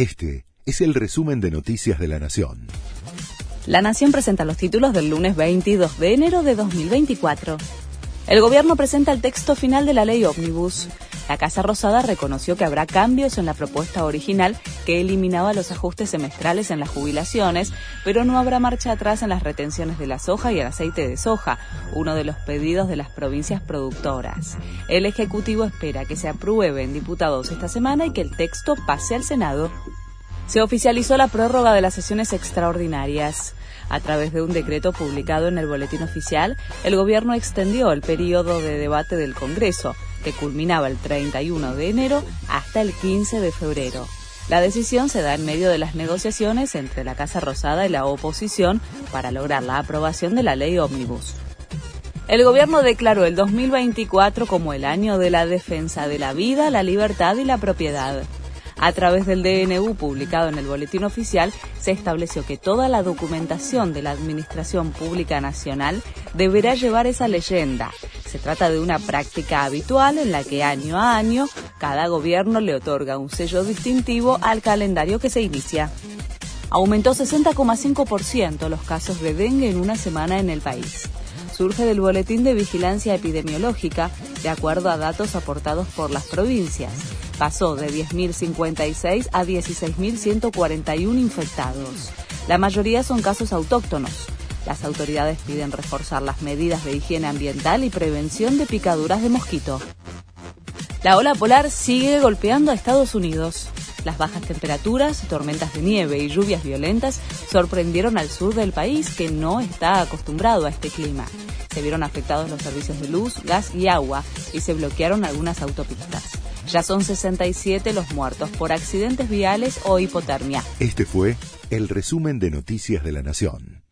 Este es el resumen de Noticias de la Nación. La Nación presenta los títulos del lunes 22 de enero de 2024. El gobierno presenta el texto final de la ley ómnibus. La Casa Rosada reconoció que habrá cambios en la propuesta original que eliminaba los ajustes semestrales en las jubilaciones, pero no habrá marcha atrás en las retenciones de la soja y el aceite de soja, uno de los pedidos de las provincias productoras. El Ejecutivo espera que se apruebe en diputados esta semana y que el texto pase al Senado se oficializó la prórroga de las sesiones extraordinarias. A través de un decreto publicado en el Boletín Oficial, el Gobierno extendió el periodo de debate del Congreso, que culminaba el 31 de enero hasta el 15 de febrero. La decisión se da en medio de las negociaciones entre la Casa Rosada y la oposición para lograr la aprobación de la ley ómnibus. El gobierno declaró el 2024 como el año de la defensa de la vida, la libertad y la propiedad. A través del DNU publicado en el Boletín Oficial, se estableció que toda la documentación de la Administración Pública Nacional deberá llevar esa leyenda. Se trata de una práctica habitual en la que año a año cada gobierno le otorga un sello distintivo al calendario que se inicia. Aumentó 60,5% los casos de dengue en una semana en el país surge del Boletín de Vigilancia Epidemiológica, de acuerdo a datos aportados por las provincias pasó de 10.056 a 16.141 infectados. La mayoría son casos autóctonos. Las autoridades piden reforzar las medidas de higiene ambiental y prevención de picaduras de mosquito. La ola polar sigue golpeando a Estados Unidos. Las bajas temperaturas, tormentas de nieve y lluvias violentas sorprendieron al sur del país que no está acostumbrado a este clima. Se vieron afectados los servicios de luz, gas y agua y se bloquearon algunas autopistas. Ya son 67 los muertos por accidentes viales o hipotermia. Este fue el resumen de Noticias de la Nación.